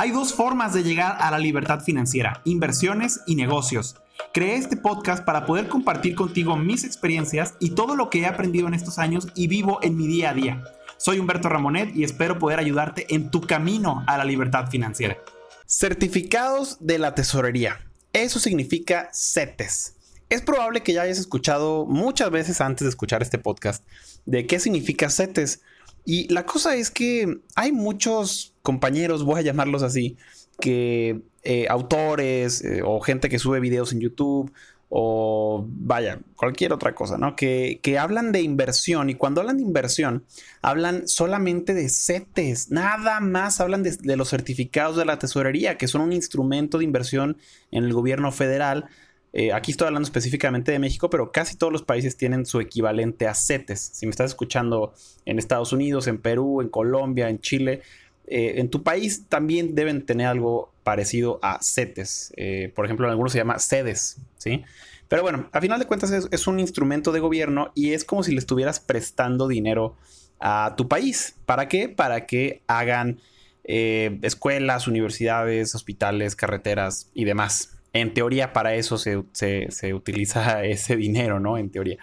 Hay dos formas de llegar a la libertad financiera, inversiones y negocios. Creé este podcast para poder compartir contigo mis experiencias y todo lo que he aprendido en estos años y vivo en mi día a día. Soy Humberto Ramonet y espero poder ayudarte en tu camino a la libertad financiera. Certificados de la tesorería. Eso significa CETES. Es probable que ya hayas escuchado muchas veces antes de escuchar este podcast de qué significa CETES. Y la cosa es que hay muchos compañeros, voy a llamarlos así, que eh, autores eh, o gente que sube videos en YouTube o vaya, cualquier otra cosa, ¿no? Que, hablan de inversión y cuando hablan de inversión, hablan solamente de CETES, nada más hablan de, de, los certificados de la tesorería, que son un instrumento de inversión en el gobierno federal. Eh, aquí estoy hablando específicamente de México, pero casi todos los países tienen su equivalente a CETES. Si me estás escuchando en Estados Unidos, en Perú, en Colombia, en Chile, eh, en tu país también deben tener algo parecido a CETES. Eh, por ejemplo, en algunos se llama CEDES, ¿sí? Pero bueno, a final de cuentas es, un instrumento de gobierno y es como si le estuvieras prestando dinero a tu país. ¿Para qué? Para que hagan eh, escuelas, universidades, hospitales, carreteras y demás. En teoría, para eso se, se utiliza ese dinero, ¿no? En teoría.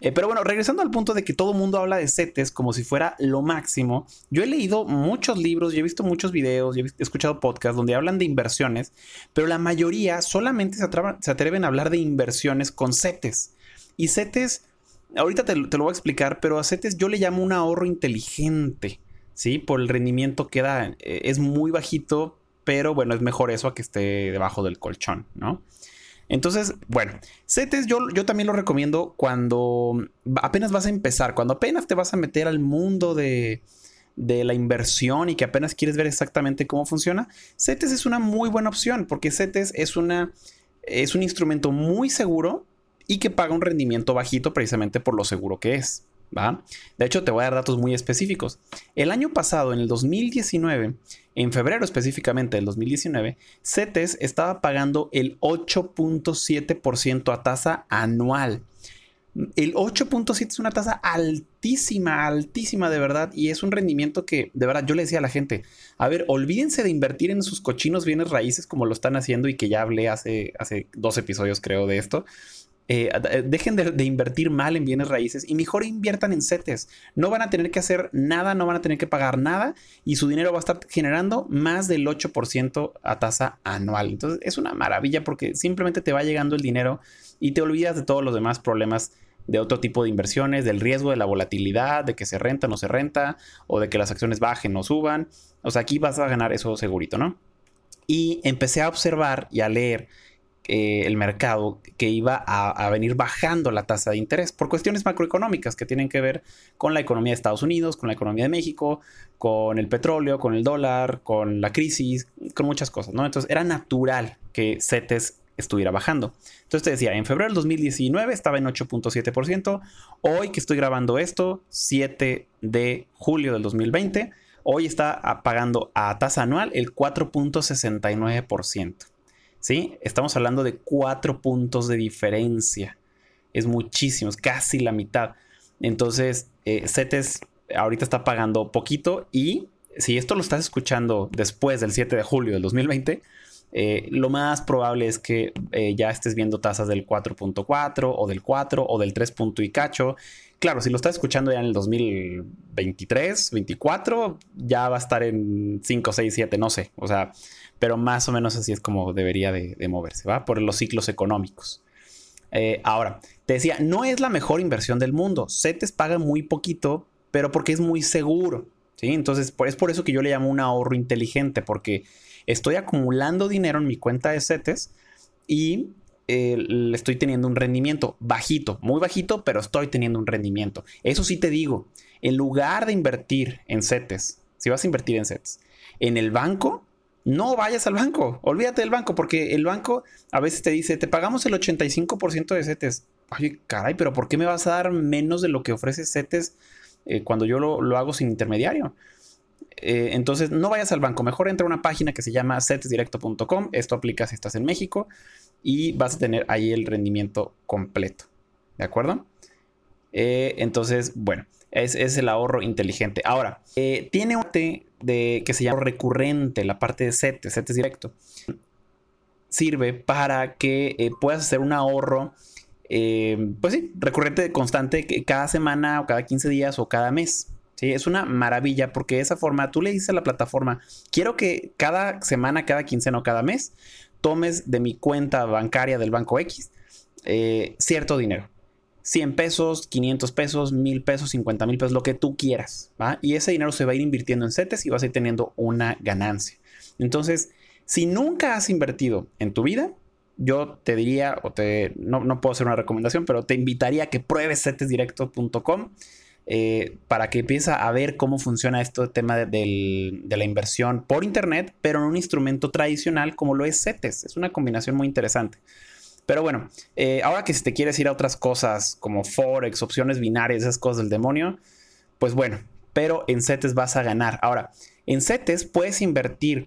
Eh, pero bueno, regresando al punto de que todo mundo habla de CETES como si fuera lo máximo, yo he leído muchos libros, he visto muchos videos, he escuchado podcasts donde hablan de inversiones, pero la mayoría solamente se, atreven a hablar de inversiones con CETES. Y CETES, ahorita te, lo voy a explicar, pero a CETES yo le llamo un ahorro inteligente, ¿sí? Por el rendimiento que da. Eh, es muy bajito, pero bueno, es mejor eso a que esté debajo del colchón, ¿no? Entonces, bueno, CETES yo, yo también lo recomiendo cuando apenas vas a empezar, cuando apenas te vas a meter al mundo de, la inversión y que apenas quieres ver exactamente cómo funciona, CETES es una muy buena opción porque CETES es, una, es un instrumento muy seguro y que paga un rendimiento bajito precisamente por lo seguro que es. De hecho, te voy a dar datos muy específicos. El año pasado, en el 2019, en febrero específicamente del 2019, CETES estaba pagando el 8.7% a tasa anual. El 8.7 es una tasa altísima, altísima de verdad, y es un rendimiento que de verdad yo le decía a la gente, a ver, olvídense de invertir en sus cochinos bienes raíces como lo están haciendo y que ya hablé hace, hace dos episodios creo de esto. Eh, eh, dejen de, invertir mal en bienes raíces y mejor inviertan en CETES. No van a tener que hacer nada, no van a tener que pagar nada y su dinero va a estar generando más del 8% a tasa anual. Entonces es una maravilla porque simplemente te va llegando el dinero y te olvidas de todos los demás problemas de otro tipo de inversiones, del riesgo de la volatilidad, de que se renta o no se renta, o de que las acciones bajen o suban. O sea, aquí vas a ganar eso segurito, ¿no? Y empecé a observar y a leer eh, el mercado que iba a, venir bajando la tasa de interés por cuestiones macroeconómicas que tienen que ver con la economía de Estados Unidos, con la economía de México, con el petróleo, con el dólar, con la crisis, con muchas cosas, ¿no? Entonces era natural que CETES estuviera bajando. Entonces te decía, en febrero del 2019 estaba en 8.7%, hoy que estoy grabando esto, 7 de julio del 2020, hoy está pagando a tasa anual el 4.69%. ¿sí? Estamos hablando de cuatro puntos de diferencia. Es muchísimo, es casi la mitad. Entonces, eh, CETES ahorita está pagando poquito y si esto lo estás escuchando después del 7 de julio del 2020, eh, lo más probable es que eh, ya estés viendo tasas del 4.4 o del 4 o del 3. y cacho. Claro, si lo estás escuchando ya en el 2023, 24, ya va a estar en 5, 6, 7, no sé. O sea, pero más o menos así es como debería de, moverse, ¿va? Por los ciclos económicos. Eh, ahora, te decía, no es la mejor inversión del mundo. CETES paga muy poquito, pero porque es muy seguro, ¿sí? Entonces, es por eso que yo le llamo un ahorro inteligente, porque estoy acumulando dinero en mi cuenta de CETES y eh, estoy teniendo un rendimiento bajito, muy bajito, pero estoy teniendo un rendimiento. Eso sí te digo, en lugar de invertir en CETES, si vas a invertir en CETES, en el banco, no vayas al banco, olvídate del banco, porque el banco a veces te dice, te pagamos el 85% de CETES. Oye, caray, pero ¿por qué me vas a dar menos de lo que ofrece CETES eh, cuando yo lo, hago sin intermediario? Eh, entonces, no vayas al banco, mejor entra a una página que se llama cetesdirecto.com. Esto aplica si estás en México y vas a tener ahí el rendimiento completo. ¿De acuerdo? Eh, entonces, bueno, es, es, el ahorro inteligente. Ahora, tiene un de, que se llama recurrente, la parte de CETES, CETES directo. Sirve para que eh, puedas hacer un ahorro, eh, pues sí, recurrente, constante, cada semana o cada 15 días o cada mes. ¿Sí? Es una maravilla porque de esa forma tú le dices a la plataforma, quiero que cada semana, cada quincena o cada mes tomes de mi cuenta bancaria del banco X eh, cierto dinero. 100 pesos, 500 pesos, 1000 pesos, 50 mil pesos, lo que tú quieras. ¿va? Y ese dinero se va a ir invirtiendo en CETES y vas a ir teniendo una ganancia. Entonces, si nunca has invertido en tu vida, yo te diría, o te, no, no puedo hacer una recomendación, pero te invitaría a que pruebes cetesdirecto.com eh, para que empieces a ver cómo funciona este tema de, la inversión por internet, pero en un instrumento tradicional como lo es CETES. Es una combinación muy interesante. Pero bueno, eh, ahora que si te quieres ir a otras cosas como Forex, opciones binarias, esas cosas del demonio, pues bueno, pero en CETES vas a ganar. Ahora, en CETES puedes invertir,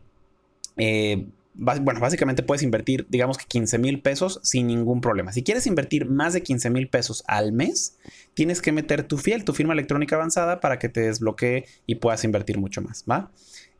eh, bueno, básicamente puedes invertir, digamos que 15 mil pesos sin ningún problema. Si quieres invertir más de 15 mil pesos al mes, tienes que meter tu fiel, tu firma electrónica avanzada para que te desbloquee y puedas invertir mucho más, ¿va?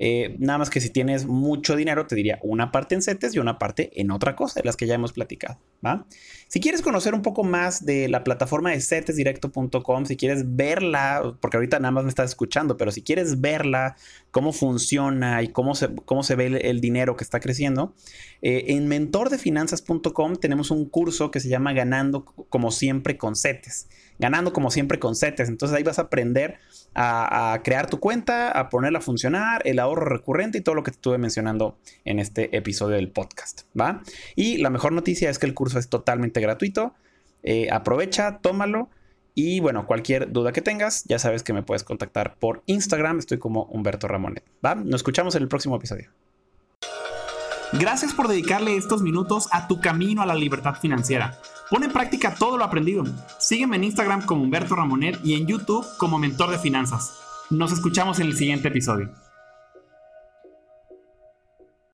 Eh, nada más que si tienes mucho dinero, te diría una parte en CETES y una parte en otra cosa, de las que ya hemos platicado. ¿va? Si quieres conocer un poco más de la plataforma de cetesdirecto.com, si quieres verla, porque ahorita nada más me estás escuchando, pero si quieres verla, cómo funciona y cómo se, cómo se ve el, dinero que está creciendo, eh, en mentordefinanzas.com tenemos un curso que se llama Ganando como siempre con CETES ganando como siempre con CETES. Entonces ahí vas a aprender a, crear tu cuenta, a ponerla a funcionar, el ahorro recurrente y todo lo que te estuve mencionando en este episodio del podcast, ¿va? Y la mejor noticia es que el curso es totalmente gratuito. Eh, aprovecha, tómalo. Y bueno, cualquier duda que tengas, ya sabes que me puedes contactar por Instagram. Estoy como Humberto Ramonet. ¿Va? Nos escuchamos en el próximo episodio. Gracias por dedicarle estos minutos a tu camino a la libertad financiera. Pon en práctica todo lo aprendido. Sígueme en Instagram como Humberto Ramonet y en YouTube como Mentor de Finanzas. Nos escuchamos en el siguiente episodio.